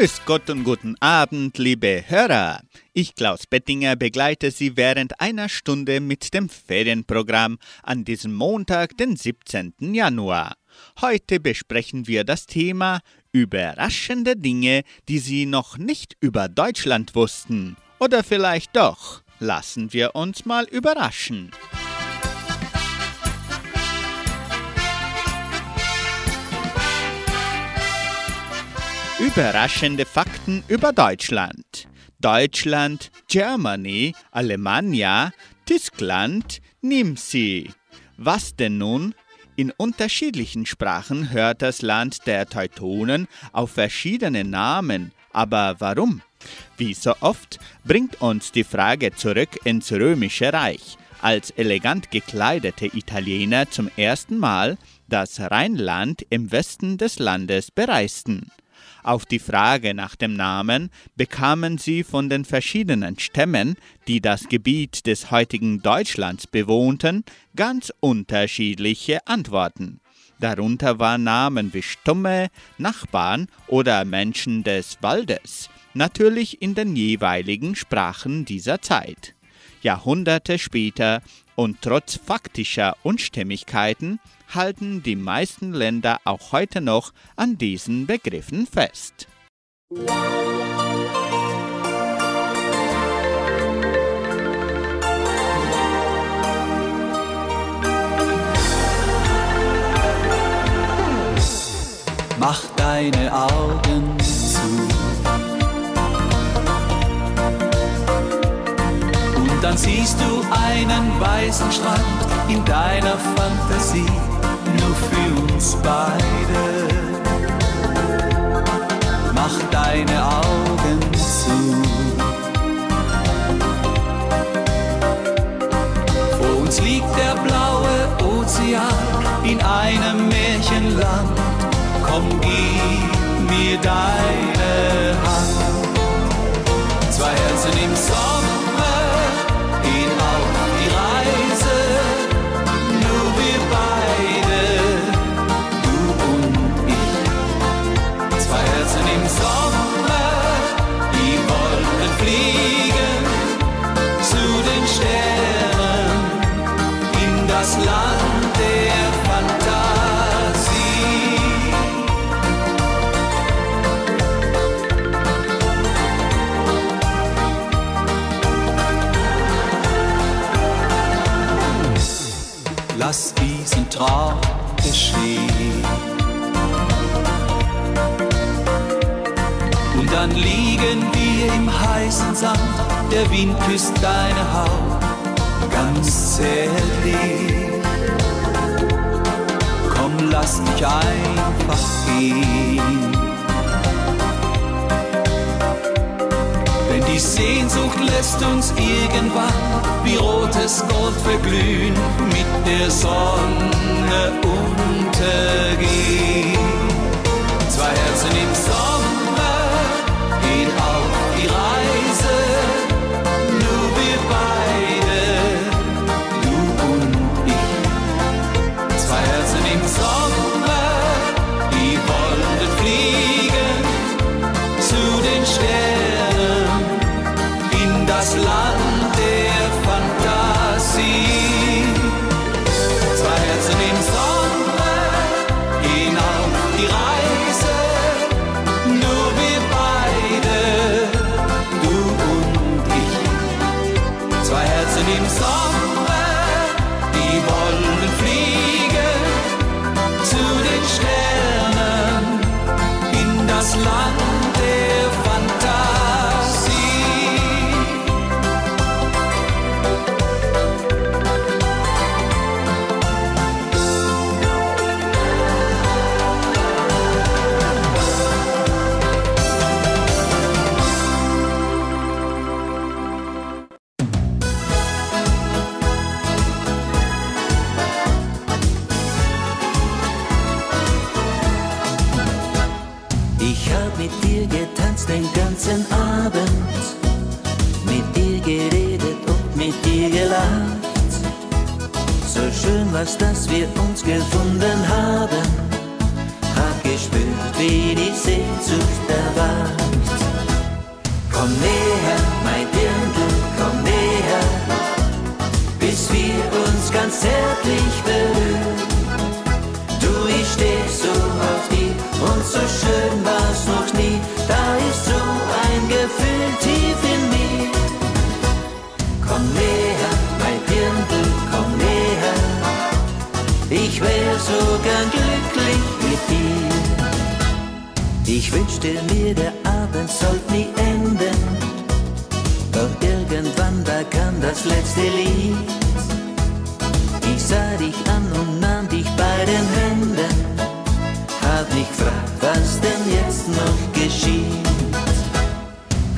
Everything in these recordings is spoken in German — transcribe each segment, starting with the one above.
Grüß Gott und guten Abend, liebe Hörer. Ich, Klaus Bettinger, begleite Sie während einer Stunde mit dem Ferienprogramm an diesem Montag, den 17. Januar. Heute besprechen wir das Thema überraschende Dinge, die Sie noch nicht über Deutschland wussten. Oder vielleicht doch. Lassen wir uns mal überraschen. Überraschende Fakten über Deutschland. Deutschland, Germany, Alemannia, Tyskland, Nimsi. Was denn nun? In unterschiedlichen Sprachen hört das Land der Teutonen auf verschiedene Namen. Aber warum? Wie so oft bringt uns die Frage zurück ins Römische Reich, als elegant gekleidete Italiener zum ersten Mal das Rheinland im Westen des Landes bereisten. Auf die Frage nach dem Namen bekamen sie von den verschiedenen Stämmen, die das Gebiet des heutigen Deutschlands bewohnten, ganz unterschiedliche Antworten. Darunter waren Namen wie Stumme, Nachbarn oder Menschen des Waldes, natürlich in den jeweiligen Sprachen dieser Zeit. Jahrhunderte später und trotz faktischer Unstimmigkeiten halten die meisten Länder auch heute noch an diesen Begriffen fest. Mach deine Augen zu. Und dann siehst du einen weißen Strand in deiner Fantasie für uns beide. Mach deine Augen zu. Vor uns liegt der blaue Ozean in einem Märchenland. Komm, gib mir deine Hand. Zwei Herzen im Sommer der Wind küsst deine Haut ganz zärtlich. Komm, lass dich einfach gehen. Denn die Sehnsucht lässt uns irgendwann wie rotes Gold verglühen, mit der Sonne untergehen. Zwei Herzen im Sommer Ich wünschte mir, der Abend sollte nie enden. Doch irgendwann, da kam das letzte Lied. Ich sah dich an und nahm dich bei den Händen. Hab mich gefragt, was denn jetzt noch geschieht.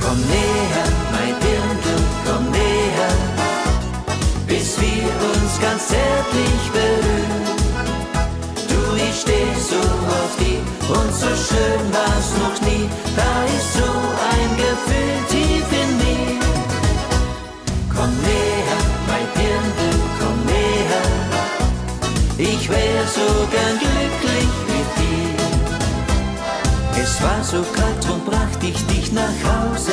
Komm näher, mein Dirndl, komm näher, bis wir uns ganz zärtlich berühren. Ich steh so auf die und so schön war's noch nie. Da ist so ein Gefühl tief in mir. Komm näher, mein Dirndl, komm näher. Ich wär so gern glücklich mit dir. Es war so kalt und brachte ich dich nach Hause.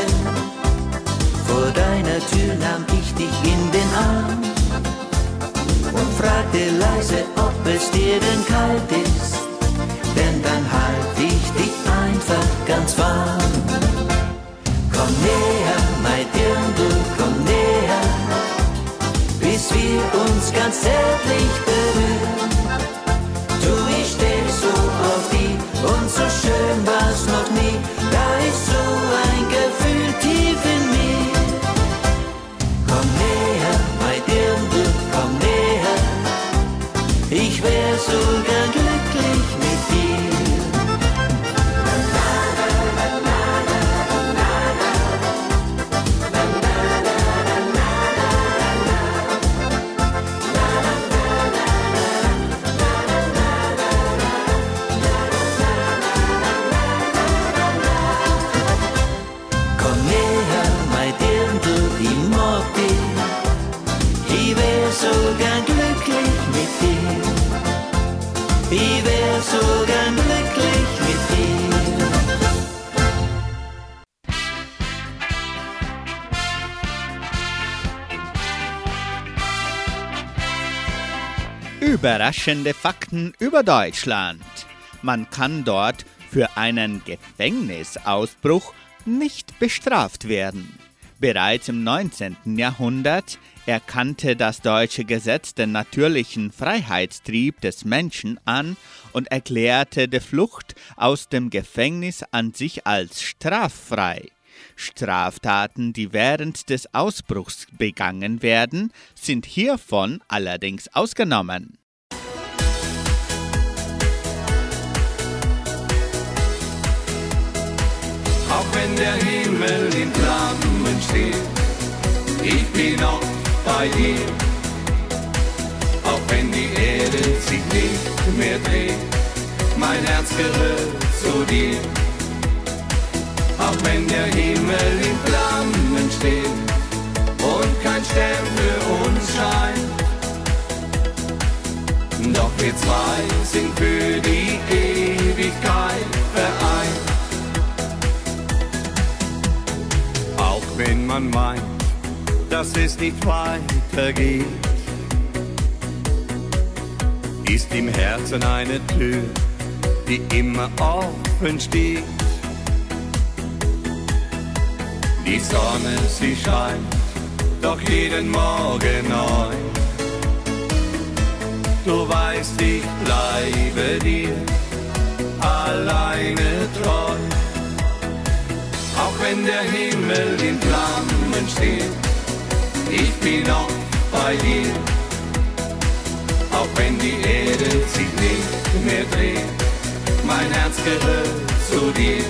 Vor deiner Tür nahm ich dich in den Arm und fragte leise, ob es dir denn kalt ist. Denn dann halt ich dich einfach ganz warm. Komm näher, mein Dirndl, komm näher, bis wir uns ganz zärtlich berühren. Überraschende Fakten über Deutschland. Man kann dort für einen Gefängnisausbruch nicht bestraft werden. Bereits im 19. Jahrhundert erkannte das deutsche Gesetz den natürlichen Freiheitstrieb des Menschen an und erklärte die Flucht aus dem Gefängnis an sich als straffrei. Straftaten, die während des Ausbruchs begangen werden, sind hiervon allerdings ausgenommen. Wenn der Himmel in Flammen steht. Ich bin auch bei dir, auch wenn die Erde sich nicht mehr dreht. Mein Herz gehört zu dir, auch wenn der Himmel in Flammen steht und kein Stern für uns scheint. Doch wir zwei sind für die Ewigkeit wenn man meint, dass es nicht weitergeht, ist im Herzen eine Tür, die immer offen steht. Die Sonne, sie scheint, doch jeden Morgen neu. Du weißt, ich bleibe dir alleine treu. Auch wenn der Himmel in Steht, ich bin auch bei dir. Auch wenn die Erde sich nicht mehr dreht, mein Herz gehört zu dir.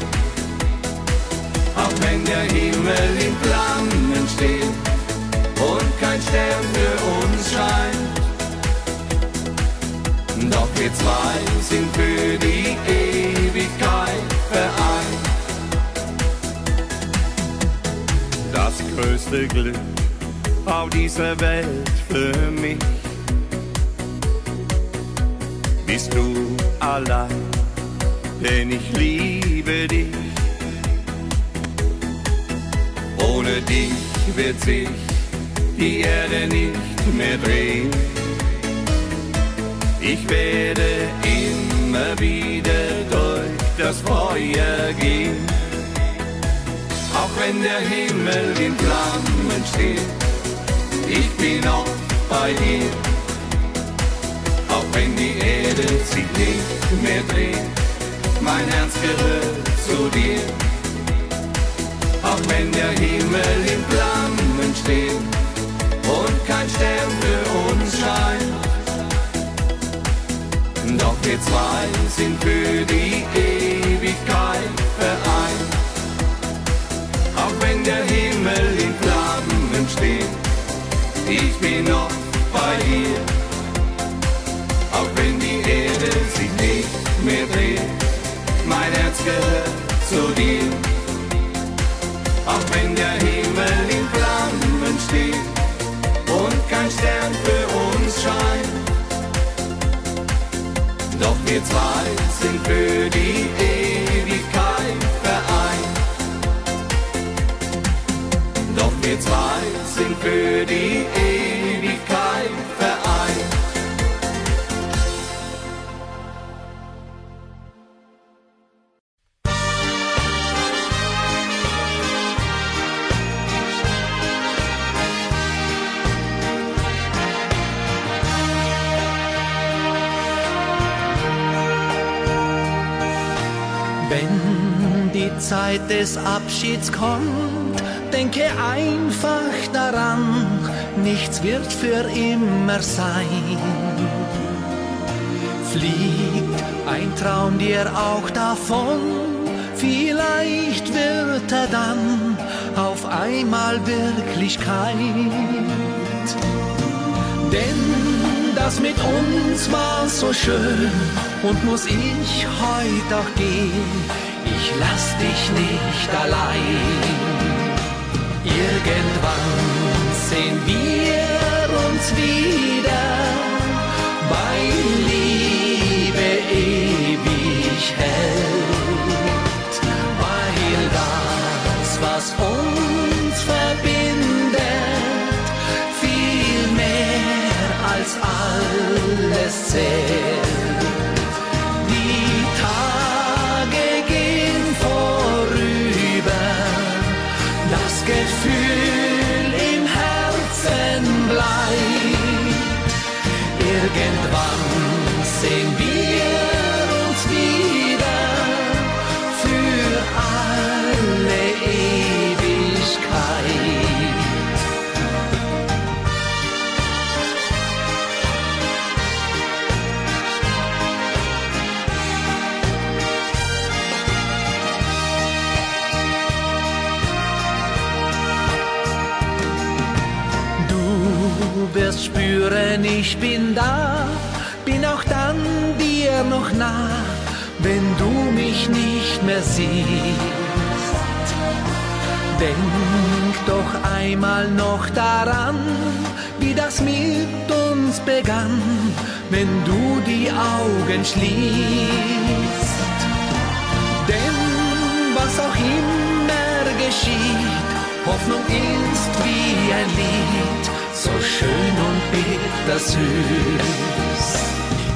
Auch wenn der Himmel in Flammen steht und kein Stern für uns scheint. Doch wir zwei sind für die Ewigkeit vereint. Größte Glück auf dieser Welt für mich bist du allein, denn ich liebe dich. ohne dich wird sich die Erde nicht mehr drehen. Ich werde immer wieder durch das Feuer gehen, wenn der Himmel in Flammen steht. Ich bin noch bei dir, auch wenn die Erde sich nicht mehr dreht. Mein Herz gehört zu dir, auch wenn der Himmel in Flammen steht und kein Stern für uns scheint. Doch wir zwei sind für die Ewigkeit vereint. Auch wenn der Himmel in Flammen steht, ich bin noch bei dir. Auch wenn die Erde sich nicht mehr dreht, mein Herz gehört zu dir. Auch wenn der Himmel in Flammen steht und kein Stern für uns scheint. Doch wir zwei sind für die des Abschieds kommt, denke einfach daran, nichts wird für immer sein. Fliegt ein Traum dir auch davon, vielleicht wird er dann auf einmal Wirklichkeit. Denn das mit uns war so schön und muss ich heute auch gehen. Ich lass dich nicht allein. Irgendwann sehen wir uns wieder bei Liebe ewig hält, weil das, was uns verbindet, viel mehr als alles zählt. Ich bin da, bin auch dann dir noch nah, wenn du mich nicht mehr siehst. Denk doch einmal noch daran, wie das mit uns begann, wenn du die Augen schließt. Denn was auch immer geschieht, Hoffnung ist wie ein Lied, so schön und bittersüß.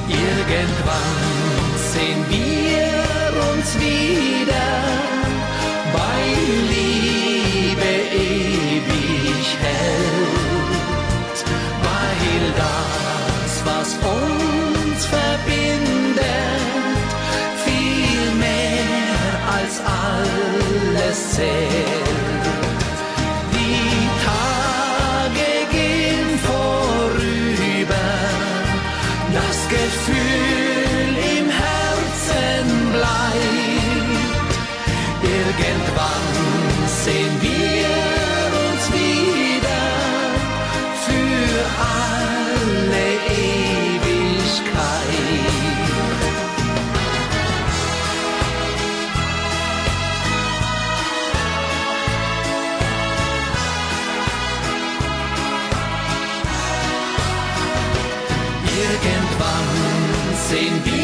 Irgendwann sehen wir uns wieder bei Liebe ewig hält, weil das, was uns verbindet, viel mehr als alles zählt. Das sehen wir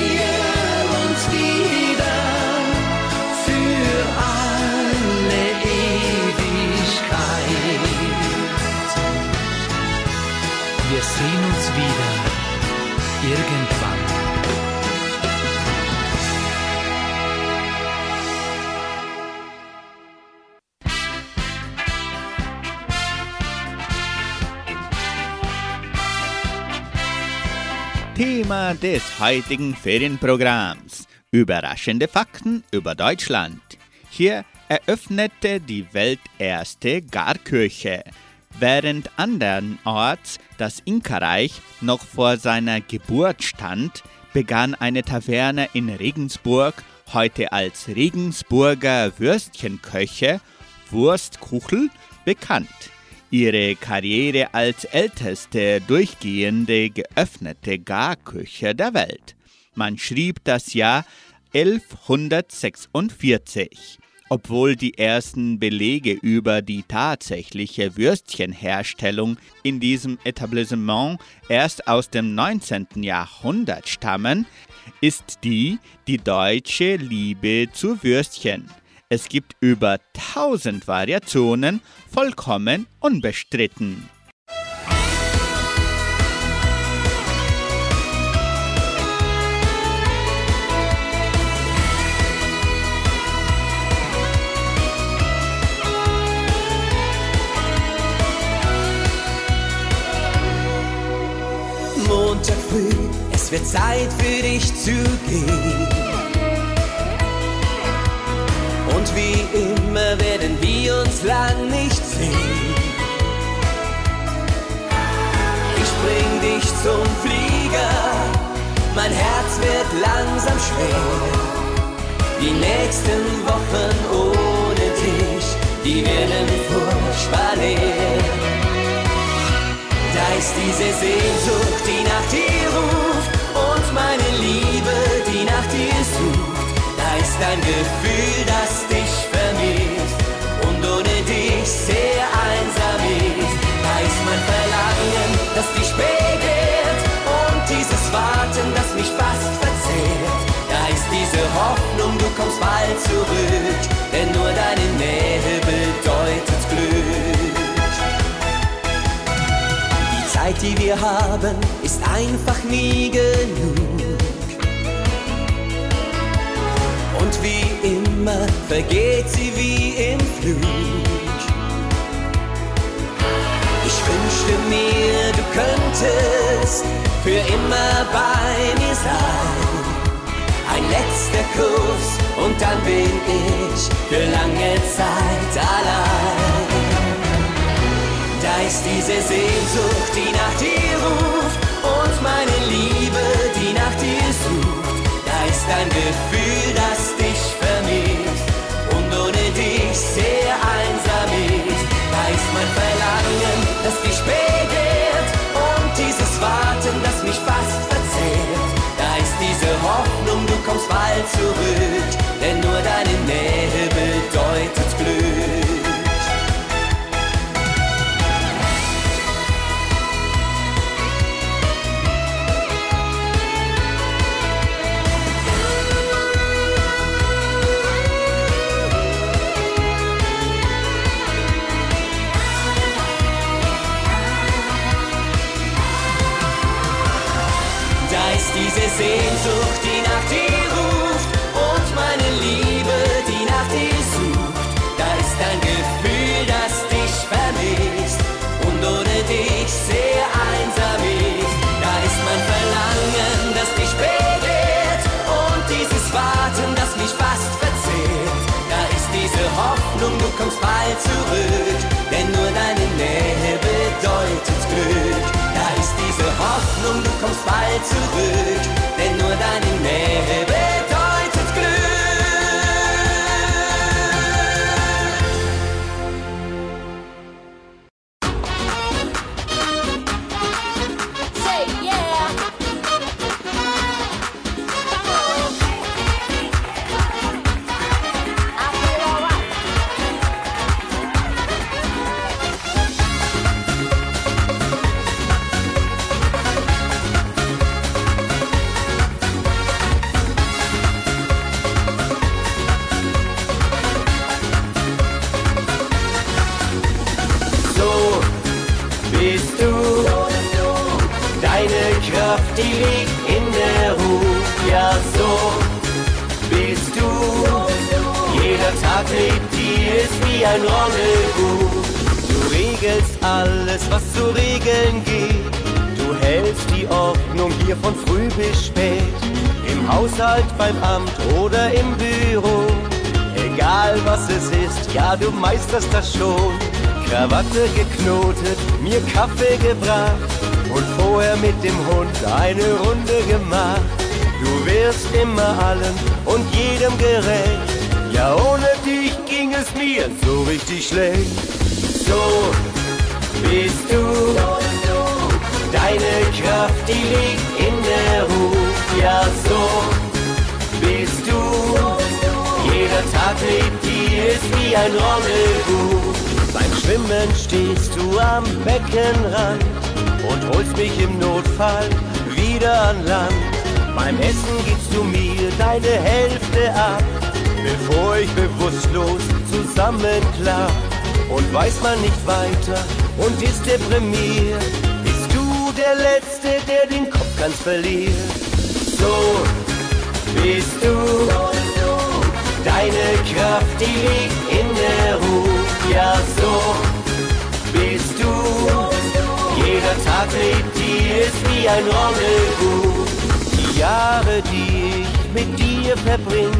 Des heutigen Ferienprogramms. Überraschende Fakten über Deutschland. Hier eröffnete die welterste Garkirche, während andernorts das Inka-Reich noch vor seiner Geburt stand, begann eine Taverne in Regensburg, heute als Regensburger Würstchenköche, Wurstkuchel, bekannt ihre Karriere als älteste durchgehende geöffnete Garküche der Welt. Man schrieb das Jahr 1146. Obwohl die ersten Belege über die tatsächliche Würstchenherstellung in diesem Etablissement erst aus dem 19. Jahrhundert stammen, ist die die deutsche Liebe zu Würstchen. Es gibt über 1000 Variationen, vollkommen unbestritten. Montag früh, es wird Zeit für dich zu gehen. Und wie immer werden wir uns lang nicht sehen. Ich bring dich zum Flieger, mein Herz wird langsam schwer. Die nächsten Wochen ohne dich, die werden furchtbar leer. Da ist diese Sehnsucht, die nach dir ruft und meine Liebe, die nach dir sucht. Ist ein Gefühl, das dich vermisst und ohne dich sehr einsam ist. Da ist mein Verlangen, das dich begehrt und dieses Warten, das mich fast verzehrt. Da ist diese Hoffnung, du kommst bald zurück, denn nur deine Nähe bedeutet Glück. Die Zeit, die wir haben, ist einfach nie genug. Und wie immer vergeht sie wie im Flug. Ich wünschte mir, du könntest für immer bei mir sein. Ein letzter Kuss und dann bin ich für lange Zeit allein. Da ist diese Sehnsucht, die nach dir ruft und meine Liebe, die nach dir sucht. Ein Gefühl, das dich vermisst und ohne dich sehr einsam ist. Da ist mein Verlangen, das dich begehrt und dieses Warten, das mich fast verzehrt. Da ist diese Hoffnung, du kommst bald zurück, denn nur deine Nähe bedeutet Glück. Früh bis spät. Im Haushalt, beim Amt oder im Büro. Egal was es ist, ja, du meisterst das schon. Krawatte geknotet, mir Kaffee gebracht und vorher mit dem Hund eine Runde gemacht. Du wirst immer allen und jedem gerecht. Ja, ohne dich ging es mir so richtig schlecht. So bist du. Deine Kraft, die liegt in der Ruhe. Ja, so bist du. Jeder Tag mit dir ist wie ein Rendezvous. Beim Schwimmen stehst du am Beckenrand und holst mich im Notfall wieder an Land. Beim Essen gibst du mir deine Hälfte ab, bevor ich bewusstlos zusammenklapp. Und weiß man nicht weiter und ist deprimiert, der Letzte, der den Kopf ganz verliert. So bist du. Deine Kraft, die liegt in der Ruhe. Ja, so bist du. Jeder Tag mit dir ist wie ein Rendezvous. Die Jahre, die ich mit dir verbring,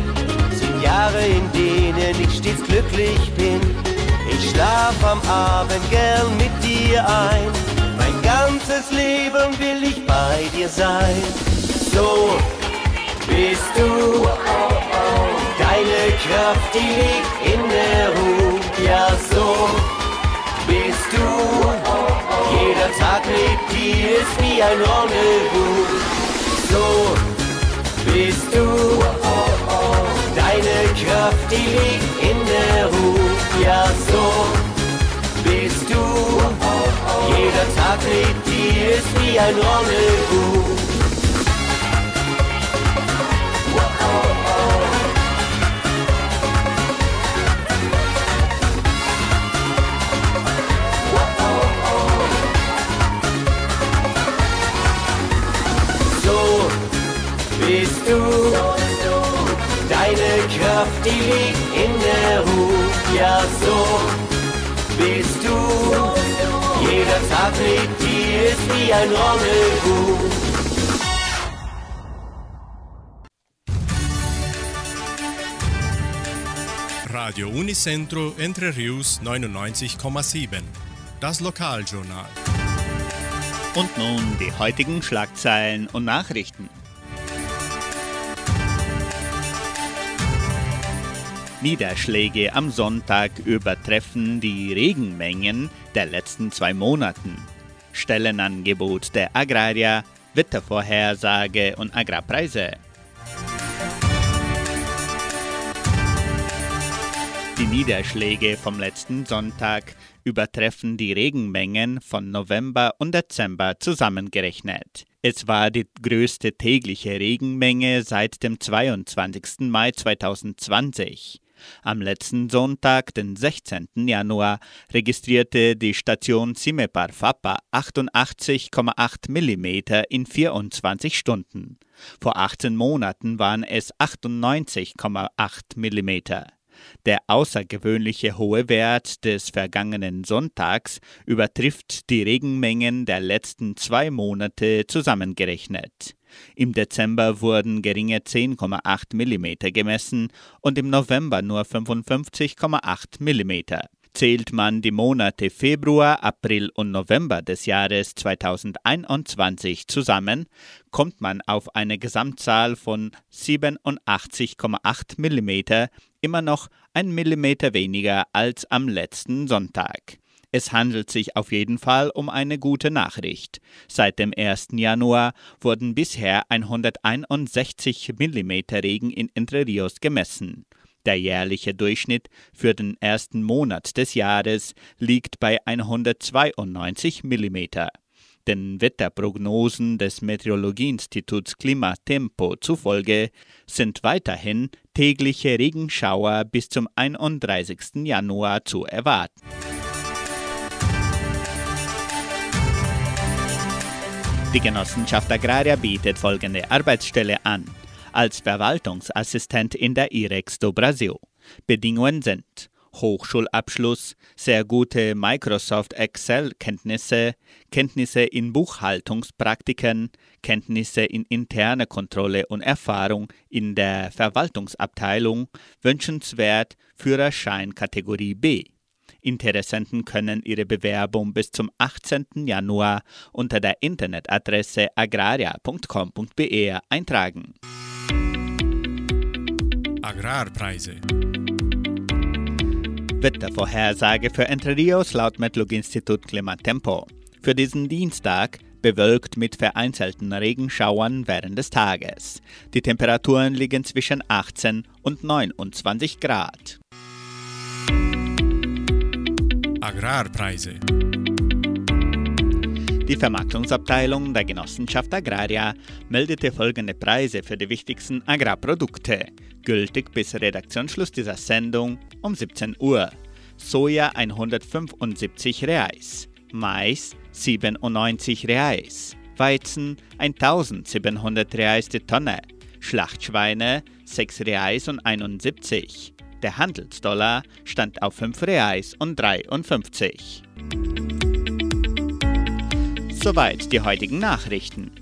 sind Jahre, in denen ich stets glücklich bin. Ich schlaf am Abend gern mit dir ein. Ganzes Leben will ich bei dir sein. So bist du. Deine Kraft, die liegt in der Ruhe. Ja, so bist du. Jeder Tag mit dir ist wie ein Rendezvous. So bist du. Deine Kraft, die liegt in der Ruhe. Ein Rendezvous. Bist du. Deine Kraft, die liegt in der Ruhe. Ja, so bist du. Jeder Tag mit dir ist wie ein Rendezvous. Radio Unicentro Entre Rius 99,7. Das Lokaljournal. Und nun die heutigen Schlagzeilen und Nachrichten. Niederschläge am Sonntag übertreffen die Regenmengen der letzten zwei Monaten. Stellenangebot der Agrarier, Wettervorhersage und Agrarpreise. Die Niederschläge vom letzten Sonntag übertreffen die Regenmengen von November und Dezember zusammengerechnet. Es war die größte tägliche Regenmenge seit dem 22. Mai 2020. Am letzten Sonntag, den 16. Januar, registrierte die Station Simepar Fapa 88,8 mm in 24 Stunden. Vor 18 Monaten waren es 98,8 mm. Der außergewöhnliche hohe Wert des vergangenen Sonntags übertrifft die Regenmengen der letzten zwei Monate zusammengerechnet. Im Dezember wurden geringe 10,8 mm gemessen und im November nur 55,8 mm. Zählt man die Monate Februar, April und November des Jahres 2021 zusammen, kommt man auf eine Gesamtzahl von 87,8 mm, immer noch ein Millimeter weniger als am letzten Sonntag. Es handelt sich auf jeden Fall um eine gute Nachricht. Seit dem 1. Januar wurden bisher 161 mm Regen in Entre Rios gemessen. Der jährliche Durchschnitt für den ersten Monat des Jahres liegt bei 192 mm. Den Wetterprognosen des Meteorologieinstituts Klimatempo zufolge sind weiterhin tägliche Regenschauer bis zum 31. Januar zu erwarten. Die Genossenschaft Agraria bietet folgende Arbeitsstelle an. Als Verwaltungsassistent in der IREX do Brasil. Bedingungen sind Hochschulabschluss, sehr gute Microsoft Excel-Kenntnisse, Kenntnisse in Buchhaltungspraktiken, Kenntnisse in interne Kontrolle und Erfahrung in der Verwaltungsabteilung, wünschenswert Führerschein Kategorie B. Interessenten können ihre Bewerbung bis zum 18. Januar unter der Internetadresse agraria.com.br eintragen. Agrarpreise. Wettervorhersage für Entre Rios laut Metlog-Institut Klimatempo. Für diesen Dienstag bewölkt mit vereinzelten Regenschauern während des Tages. Die Temperaturen liegen zwischen 18 und 29 Grad. Agrarpreise. Die Vermarktungsabteilung der Genossenschaft Agraria meldete folgende Preise für die wichtigsten Agrarprodukte, gültig bis Redaktionsschluss dieser Sendung um 17 Uhr. Soja 175 Reais, Mais 97 Reais, Weizen 1700 Reais die Tonne, Schlachtschweine 6 Reais und 71. Der Handelsdollar stand auf 5 Reais und 53. Soweit die heutigen Nachrichten.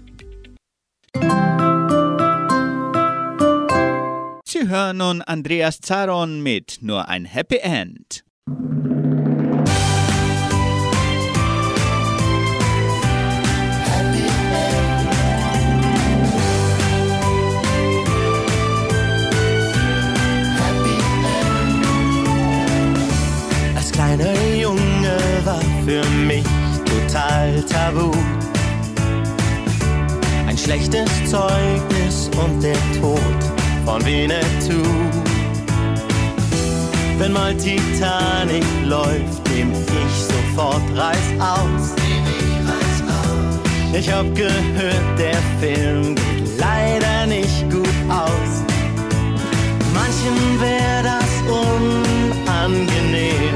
Sie hören nun Andreas Zaron mit Nur ein Happy End. Kleiner Junge war für mich total tabu. Ein schlechtes Zeugnis und der Tod von Winnetou. Wenn mal Titanic läuft, nehm ich sofort Reiß aus. Ich hab gehört, der Film geht leider nicht gut aus. Manchen wär das unangenehm.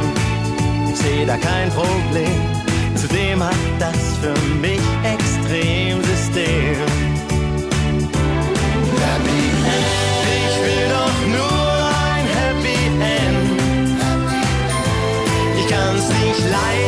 Ich seh da kein Problem. Zudem hat das für mich extrem System. Ich will doch nur ein Happy End. Ich kann's nicht leiden,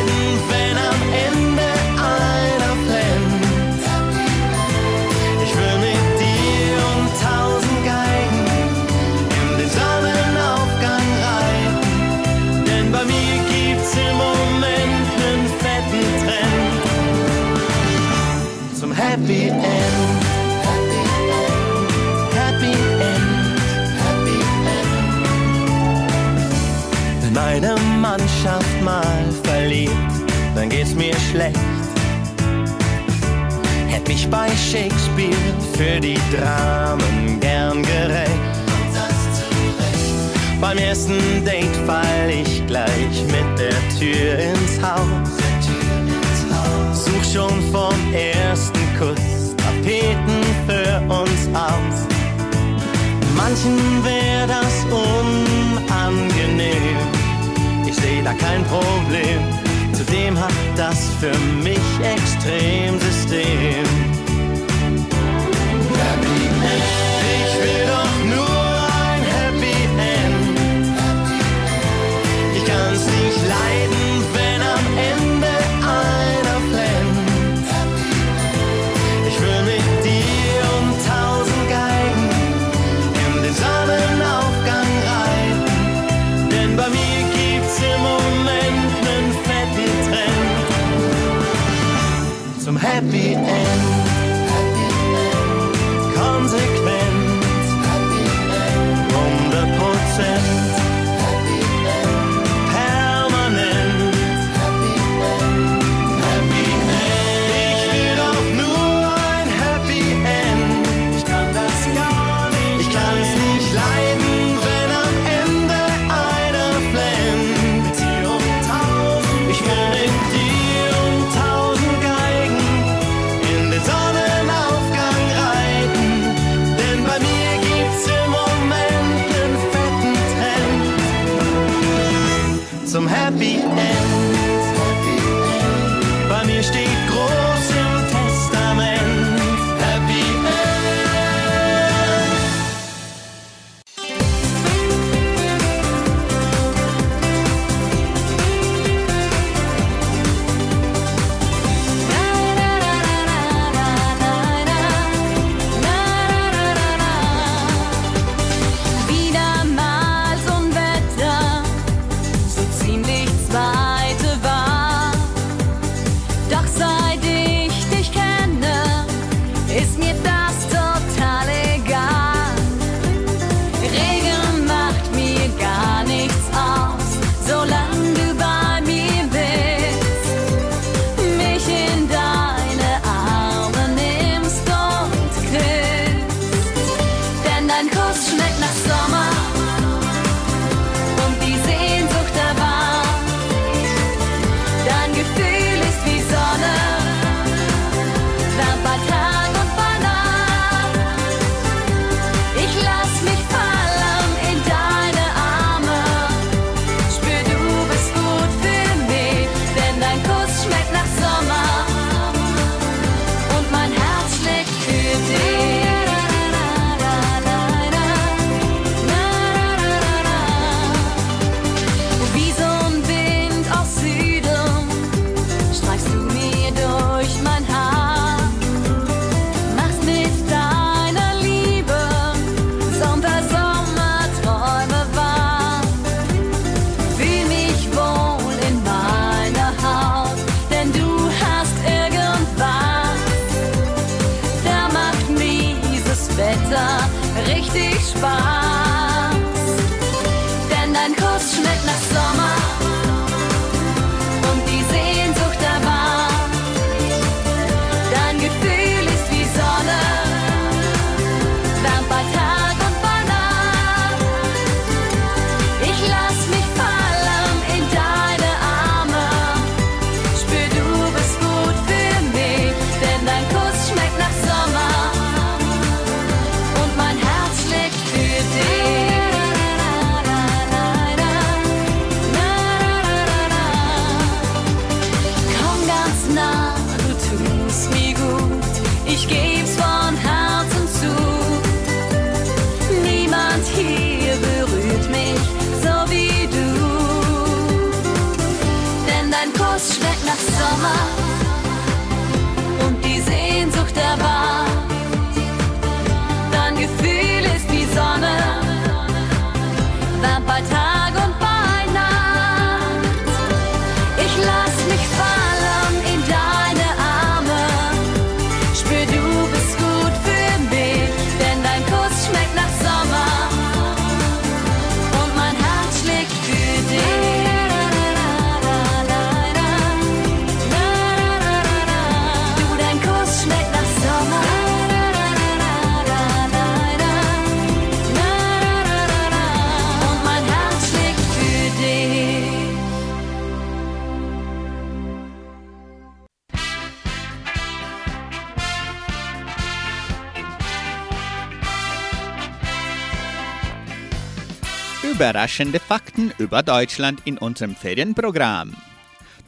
Überraschende Fakten über Deutschland in unserem Ferienprogramm.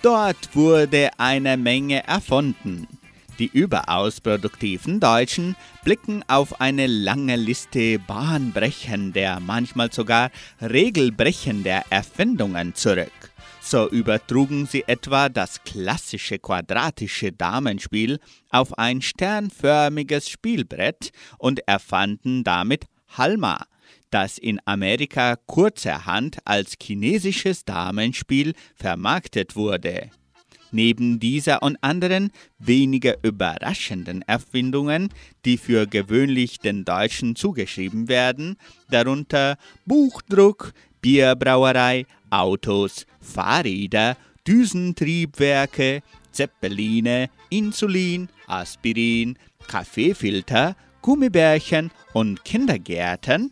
Dort wurde eine Menge erfunden. Die überaus produktiven Deutschen blicken auf eine lange Liste bahnbrechender, manchmal sogar regelbrechender Erfindungen zurück. So übertrugen sie etwa das klassische quadratische Damenspiel auf ein sternförmiges Spielbrett und erfanden damit Halma, das in Amerika kurzerhand als chinesisches Damenspiel vermarktet wurde. Neben dieser und anderen weniger überraschenden Erfindungen, die für gewöhnlich den Deutschen zugeschrieben werden, darunter Buchdruck, Bierbrauerei, Autos, Fahrräder, Düsentriebwerke, Zeppeline, Insulin, Aspirin, Kaffeefilter, Gummibärchen und Kindergärten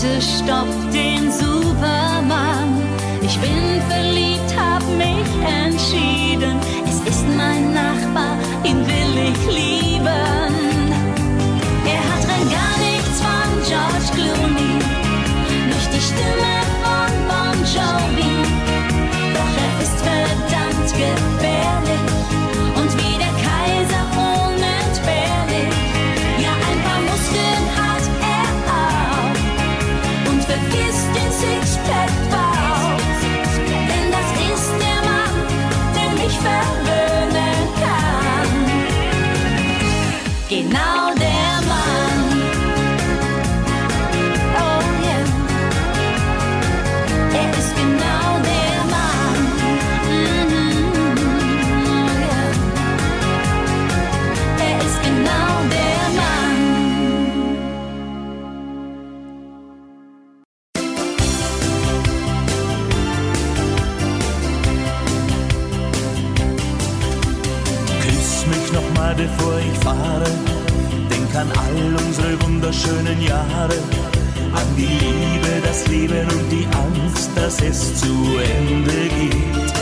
Worte stoppt den Superman. Ich bin verliebt, hab mich entschieden. Es ist mein Nachbar, ihn will ich lieben. Er hat rein gar nichts von George Clooney, nicht die Stimme. An all unsere wunderschönen Jahre. An die Liebe, das Leben und die Angst, dass es zu Ende geht.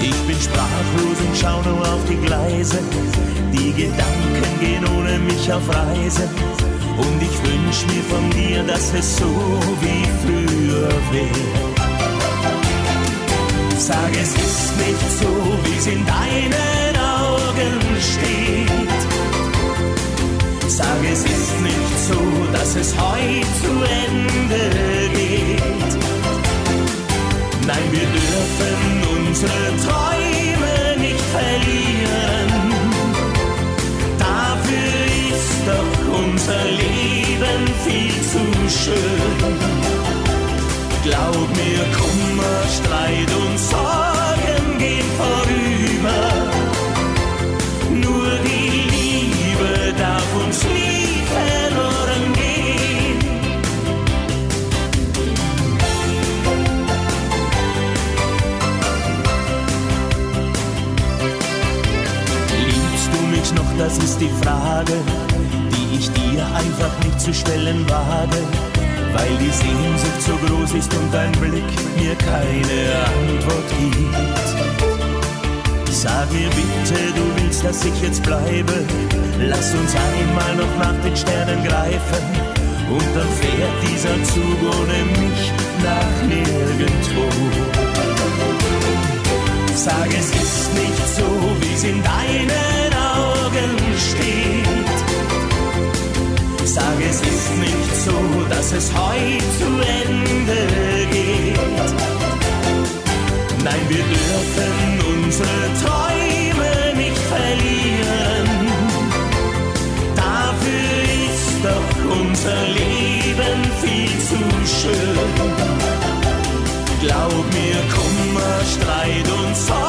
Ich bin sprachlos und schau nur auf die Gleise. Die Gedanken gehen ohne mich auf Reise. Und ich wünsch mir von dir, dass es so wie früher wäre. Sag, es ist nicht so, wie es in deinen Augen steht. Sag, es ist nicht so, dass es heute zu Ende geht. Nein, wir dürfen unsere Träume nicht verlieren. Dafür ist doch unser Leben viel zu schön. Glaub mir, Kummer, Streit und Sorgen das ist die Frage, die ich dir einfach nicht zu stellen wage weil die Sehnsucht so groß ist und dein Blick mir keine Antwort gibt. Sag mir bitte, du willst, dass ich jetzt bleibe. Lass uns einmal noch nach den Sternen greifen. Und dann fährt dieser Zug ohne mich nach nirgendwo. Sag, es ist nicht so, wie es in deinen Augen steht. Sag, es ist nicht so, dass es heute zu Ende geht. Nein, wir dürfen unsere Träume nicht verlieren. Dafür ist doch unser Leben viel zu schön. Glaub mir, Kummer, Streit und Sorgen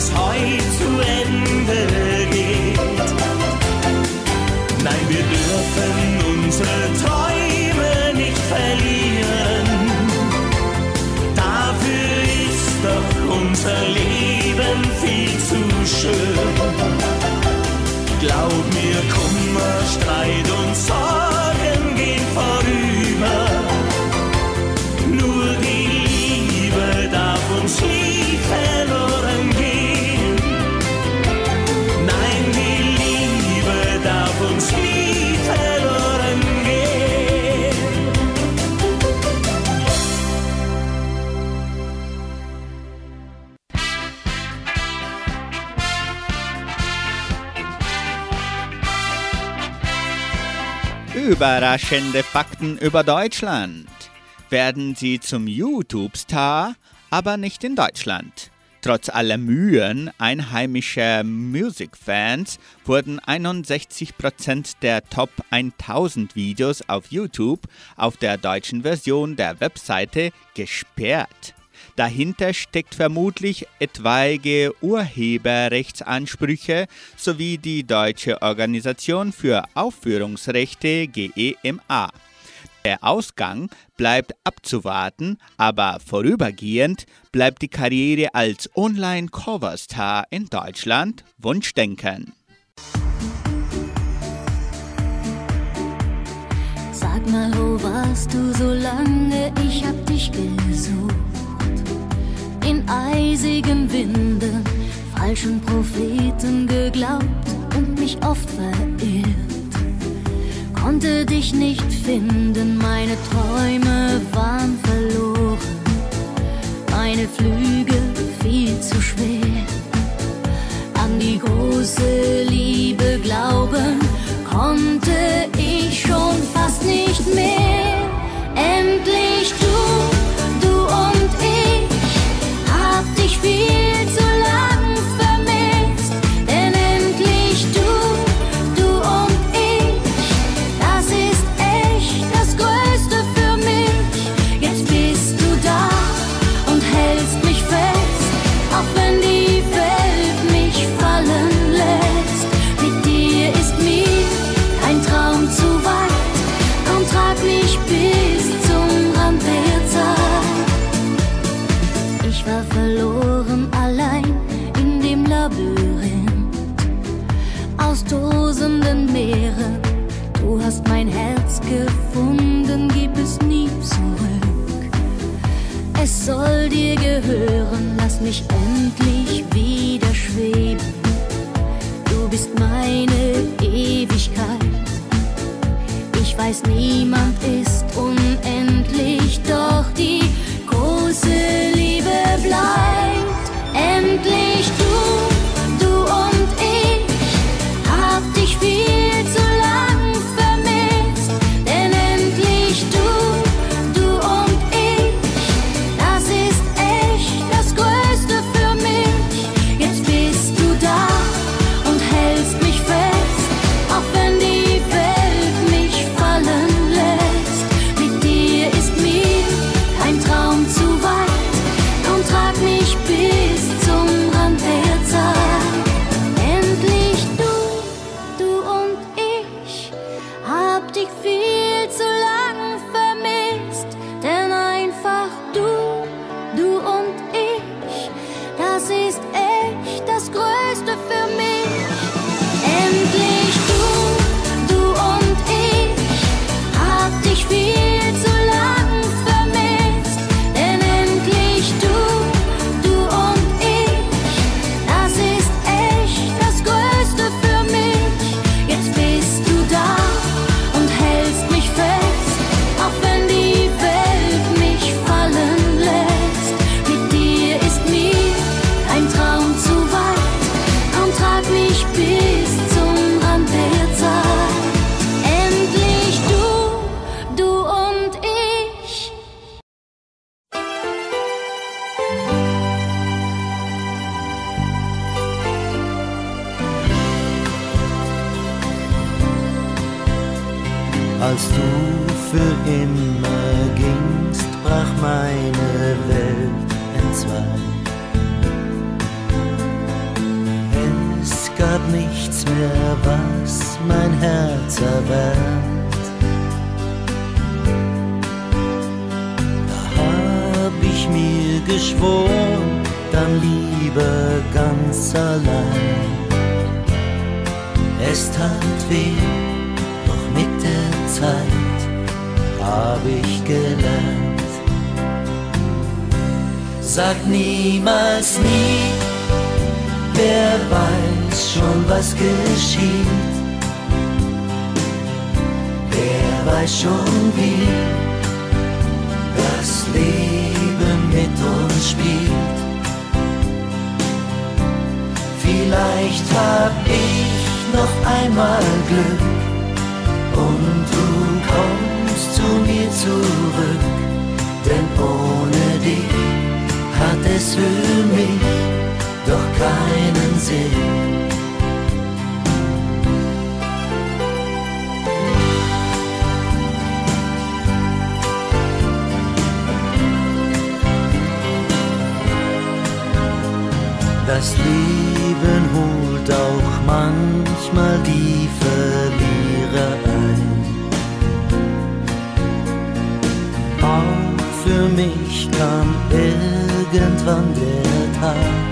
es heute zu Ende Überraschende Fakten über Deutschland. Werden Sie zum YouTube-Star, aber nicht in Deutschland. Trotz aller Mühen einheimischer Musikfans wurden 61% der Top 1000 Videos auf YouTube auf der deutschen Version der Webseite gesperrt. Dahinter steckt vermutlich etwaige Urheberrechtsansprüche sowie die Deutsche Organisation für Aufführungsrechte GEMA. Der Ausgang bleibt abzuwarten, aber vorübergehend bleibt die Karriere als Online-Coverstar in Deutschland Wunschdenken. Sag mal, wo warst du so lange? Ich hab dich gesucht in eisigen Winden, falschen Propheten geglaubt und mich oft verirrt. Konnte dich nicht finden, meine Träume waren verloren, meine Flüge viel zu schwer. An die große Liebe glauben konnte ich schon fast nicht mehr. weiß schon wie das Leben mit uns spielt. Vielleicht hab ich noch einmal Glück und du kommst zu mir zurück, denn ohne dich hat es für mich doch keinen Sinn. Das Leben holt auch manchmal die Verlierer ein. Auch für mich kam irgendwann der Tag.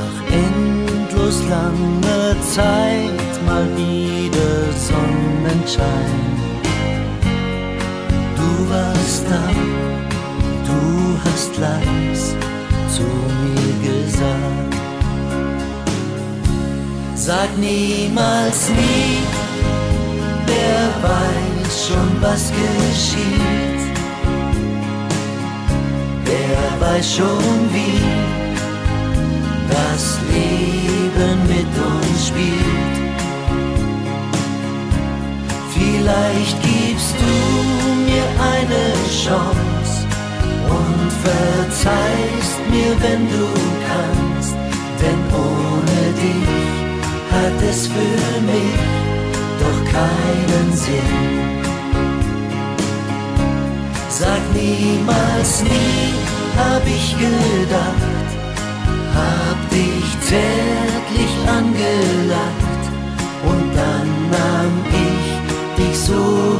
Nach endlos langer Zeit mal wieder Sonnenschein. Du warst da, du warst da hast leis zu mir gesagt. Sag niemals nie, wer weiß schon, was geschieht. Wer weiß schon, wie das Leben mit uns spielt. Vielleicht gibst du mir eine Chance und verzeihst mir, wenn du kannst, denn ohne dich hat es für mich doch keinen Sinn. Sag niemals nie, hab ich gedacht, hab dich zärtlich angelacht und dann nahm ich dich so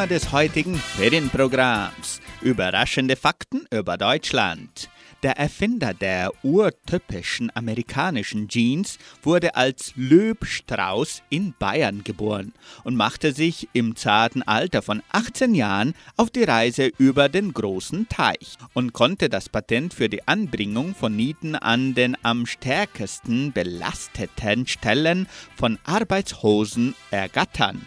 Thema des heutigen Ferienprogramms. Überraschende Fakten über Deutschland. Der Erfinder der urtypischen amerikanischen Jeans wurde als Löbstrauß in Bayern geboren und machte sich im zarten Alter von 18 Jahren auf die Reise über den großen Teich und konnte das Patent für die Anbringung von Nieten an den am stärksten belasteten Stellen von Arbeitshosen ergattern.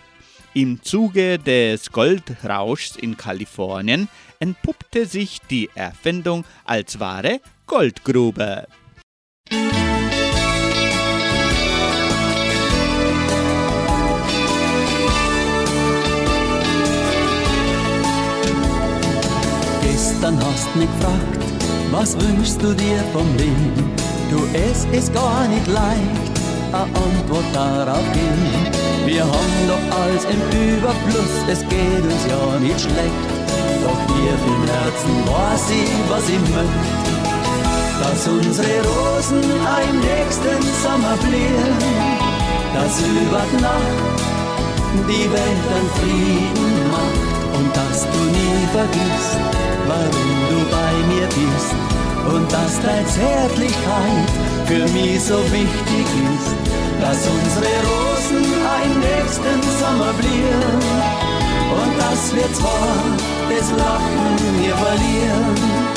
Im Zuge des Goldrauschs in Kalifornien entpuppte sich die Erfindung als wahre Goldgrube. Gestern hast mich gefragt, was wünschst du dir vom Leben? Du, es ist gar nicht leicht, eine Antwort darauf geben. Wir haben doch alles im Überfluss, es geht uns ja nicht schlecht. Doch hier im Herzen weiß ich, was ich möchte. Dass unsere Rosen im nächsten Sommer blühen, dass über Nacht die Welt einen Frieden macht. Und dass du nie vergisst, warum du bei mir bist. Und dass deine Zärtlichkeit für mich so wichtig ist, dass unsere Rosen im nächsten Sommer blühen und dass wir zwar das Lachen hier verlieren.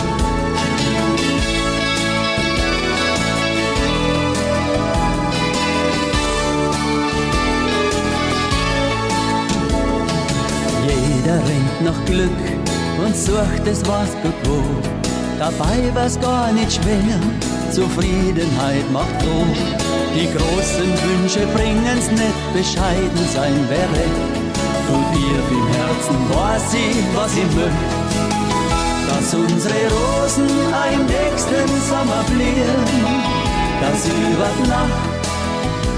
Jeder rennt nach Glück und sucht es was gut. Dabei war's gar nicht schwer, Zufriedenheit macht froh. Die großen Wünsche bringen's nicht, bescheiden sein wäre. Und hier im Herzen weiß ich, was ich möchte. Dass unsere Rosen im nächsten Sommer blühen, dass über Nacht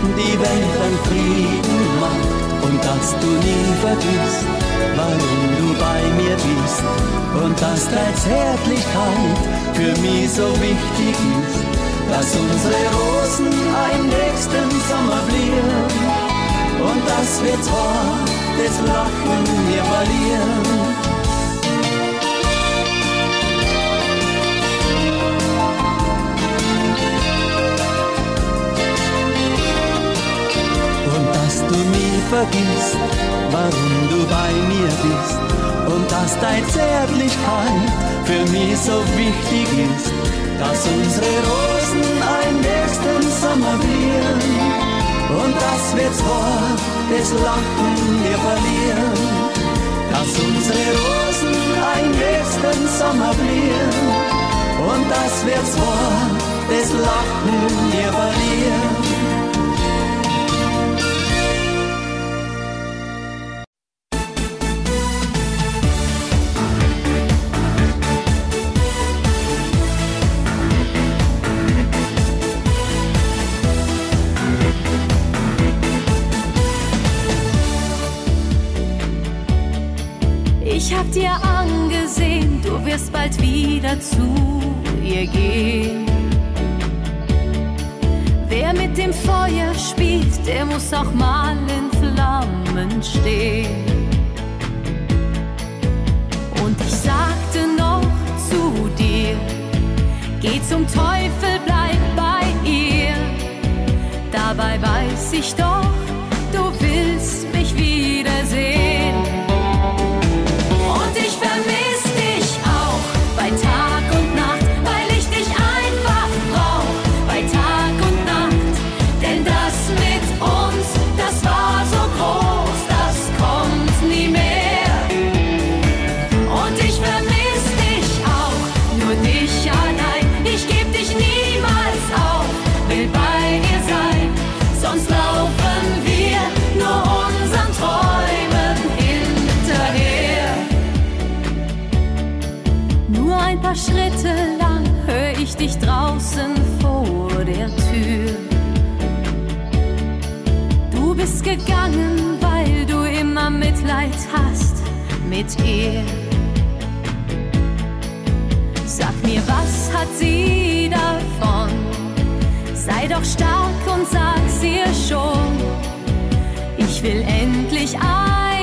die Welt einen Frieden macht und dass du nie vergisst, warum du bei mir bist und dass deine Zärtlichkeit für mich so wichtig ist, dass unsere Rosen im nächsten Sommer blühen und dass wir zwar das Lachen hier verlieren. Und dass du nie vergisst, warum du bei mir bist und dass deine Zärtlichkeit für mich so wichtig ist, dass unsere Rosen im nächsten Sommer blühen und dass wir zwar das Lachen hier verlieren, dass unsere Rosen im nächsten Sommer blühen und dass wir zwar das Lachen hier verlieren. Dir angesehen, du wirst bald wieder zu ihr gehen. Wer mit dem Feuer spielt, der muss auch mal in Flammen stehen. Und ich sagte noch zu dir, geh zum Teufel, bleib bei ihr. Dabei weiß ich doch, du willst mich wiedersehen. Mit ihr. Sag mir, was hat sie davon? Sei doch stark und sag's ihr schon. Ich will endlich einen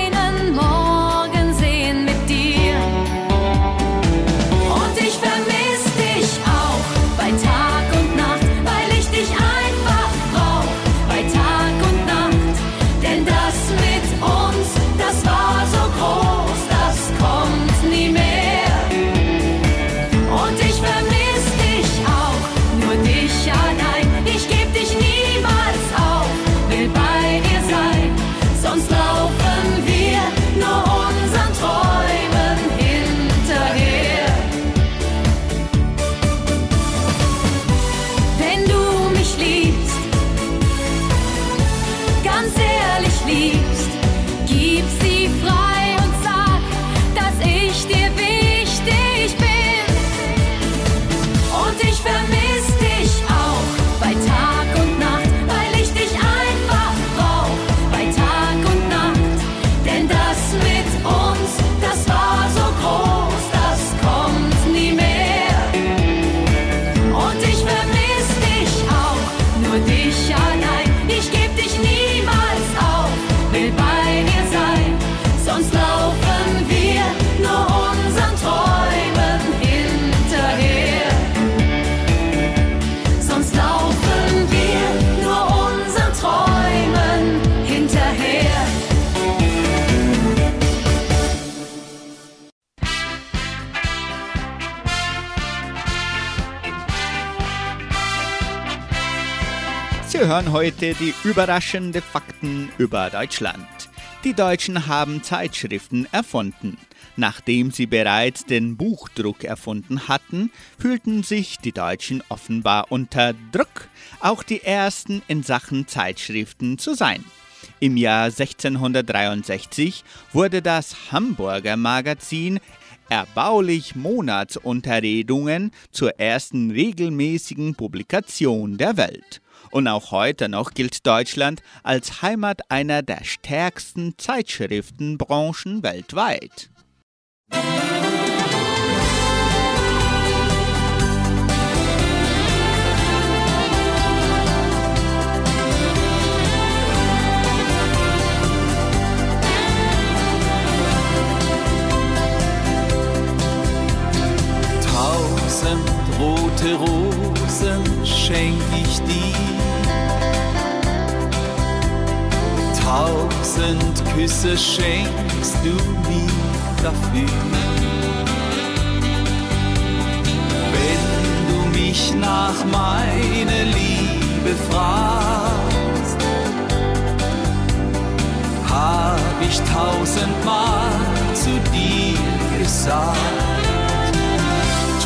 Sie hören heute die überraschenden Fakten über Deutschland. Die Deutschen haben Zeitschriften erfunden. Nachdem sie bereits den Buchdruck erfunden hatten, fühlten sich die Deutschen offenbar unter Druck, auch die ersten in Sachen Zeitschriften zu sein. Im Jahr 1663 wurde das Hamburger Magazin Erbaulich Monatsunterredungen zur ersten regelmäßigen Publikation der Welt. Und auch heute noch gilt Deutschland als Heimat einer der stärksten Zeitschriftenbranchen weltweit. Tausend rote Rosen schenk ich dir. Tausend Küsse schenkst du mir dafür. Wenn du mich nach meiner Liebe fragst, hab ich tausendmal zu dir gesagt.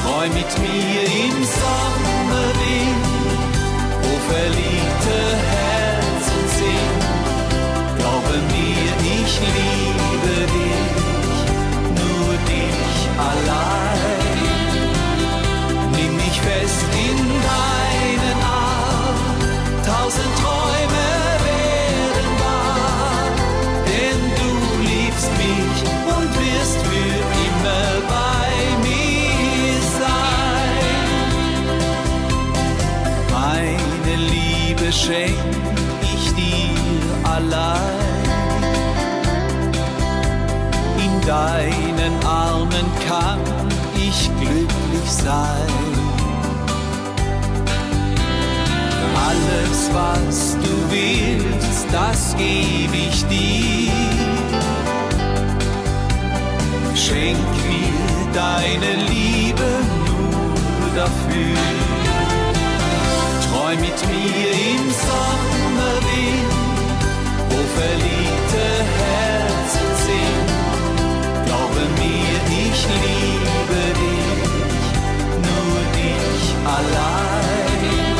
Träum mit mir im Sommerwind, wo verliebte Herzen ich liebe dich, nur dich allein. Nimm mich fest ich sein. Alles, was du willst, das gebe ich dir. Schenk mir deine Liebe nur dafür. Träum mit mir im Sommerwind, wo verliebte Herzen sind. Glaube mir, ich liebe. allein.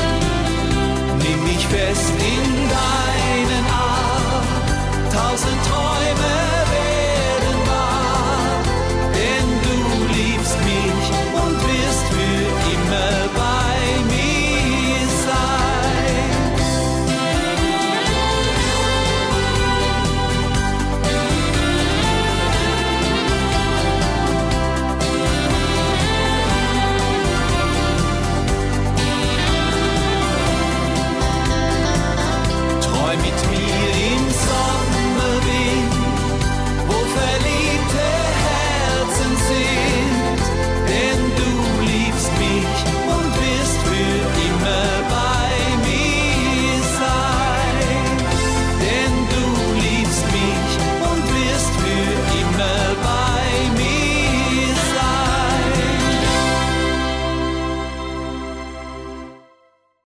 Nimm mich fest in deinen Arm, tausend Träume.